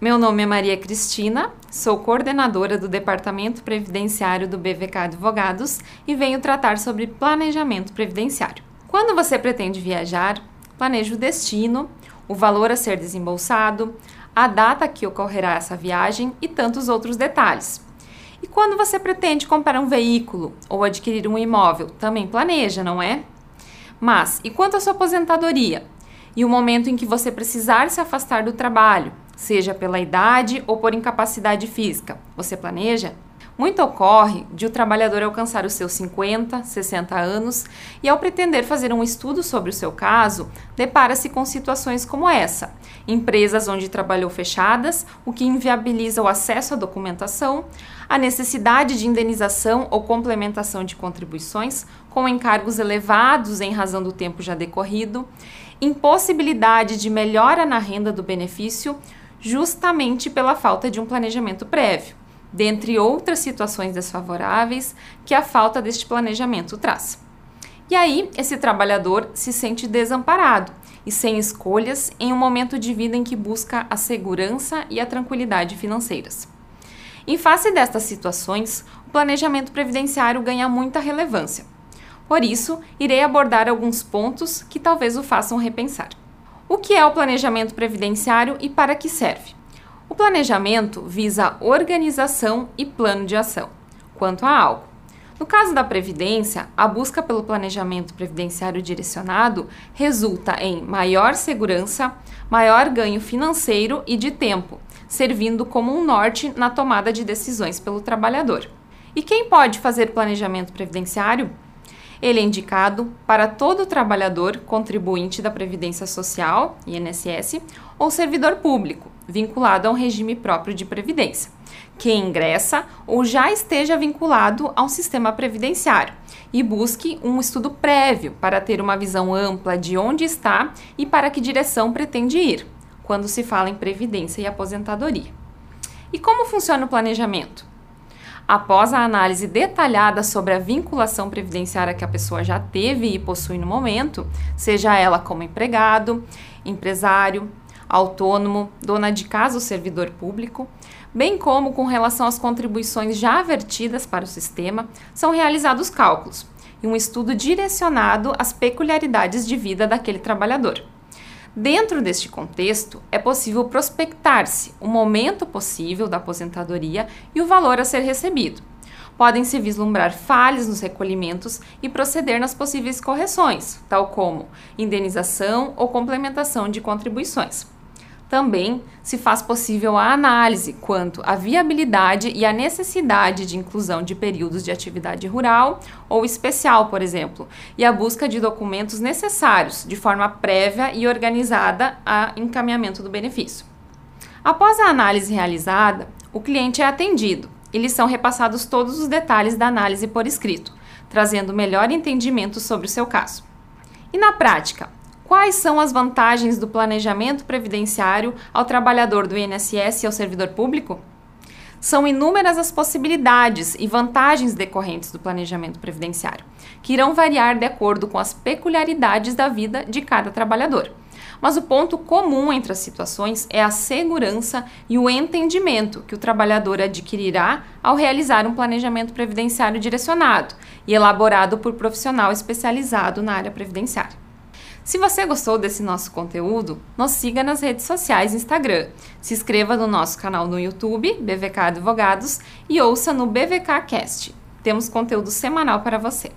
Meu nome é Maria Cristina, sou coordenadora do Departamento Previdenciário do BVK Advogados e venho tratar sobre planejamento previdenciário. Quando você pretende viajar, planeje o destino, o valor a ser desembolsado, a data que ocorrerá essa viagem e tantos outros detalhes. E quando você pretende comprar um veículo ou adquirir um imóvel, também planeja, não é? Mas e quanto à sua aposentadoria? E o momento em que você precisar se afastar do trabalho, seja pela idade ou por incapacidade física. Você planeja? Muito ocorre de o trabalhador alcançar os seus 50, 60 anos e, ao pretender fazer um estudo sobre o seu caso, depara-se com situações como essa: empresas onde trabalhou fechadas, o que inviabiliza o acesso à documentação, a necessidade de indenização ou complementação de contribuições, com encargos elevados em razão do tempo já decorrido, impossibilidade de melhora na renda do benefício justamente pela falta de um planejamento prévio, dentre outras situações desfavoráveis que a falta deste planejamento traz. E aí, esse trabalhador se sente desamparado e sem escolhas em um momento de vida em que busca a segurança e a tranquilidade financeiras. Em face destas situações, o planejamento previdenciário ganha muita relevância. Por isso, irei abordar alguns pontos que talvez o façam repensar. O que é o planejamento previdenciário e para que serve? O planejamento visa organização e plano de ação. Quanto a algo, no caso da previdência, a busca pelo planejamento previdenciário direcionado resulta em maior segurança, maior ganho financeiro e de tempo, servindo como um norte na tomada de decisões pelo trabalhador. E quem pode fazer planejamento previdenciário? Ele é indicado para todo trabalhador contribuinte da Previdência Social, INSS, ou servidor público, vinculado a um regime próprio de previdência, que ingressa ou já esteja vinculado ao sistema previdenciário e busque um estudo prévio para ter uma visão ampla de onde está e para que direção pretende ir, quando se fala em previdência e aposentadoria. E como funciona o planejamento? Após a análise detalhada sobre a vinculação previdenciária que a pessoa já teve e possui no momento, seja ela como empregado, empresário, autônomo, dona de casa ou servidor público, bem como com relação às contribuições já vertidas para o sistema, são realizados cálculos e um estudo direcionado às peculiaridades de vida daquele trabalhador. Dentro deste contexto, é possível prospectar-se o momento possível da aposentadoria e o valor a ser recebido. Podem-se vislumbrar falhas nos recolhimentos e proceder nas possíveis correções, tal como indenização ou complementação de contribuições. Também se faz possível a análise quanto à viabilidade e à necessidade de inclusão de períodos de atividade rural ou especial, por exemplo, e a busca de documentos necessários de forma prévia e organizada a encaminhamento do benefício. Após a análise realizada, o cliente é atendido e lhe são repassados todos os detalhes da análise por escrito, trazendo melhor entendimento sobre o seu caso. E na prática, Quais são as vantagens do planejamento previdenciário ao trabalhador do INSS e ao servidor público? São inúmeras as possibilidades e vantagens decorrentes do planejamento previdenciário, que irão variar de acordo com as peculiaridades da vida de cada trabalhador. Mas o ponto comum entre as situações é a segurança e o entendimento que o trabalhador adquirirá ao realizar um planejamento previdenciário direcionado e elaborado por profissional especializado na área previdenciária. Se você gostou desse nosso conteúdo, nos siga nas redes sociais Instagram. Se inscreva no nosso canal no YouTube, BVK Advogados, e ouça no BVK Cast. Temos conteúdo semanal para você.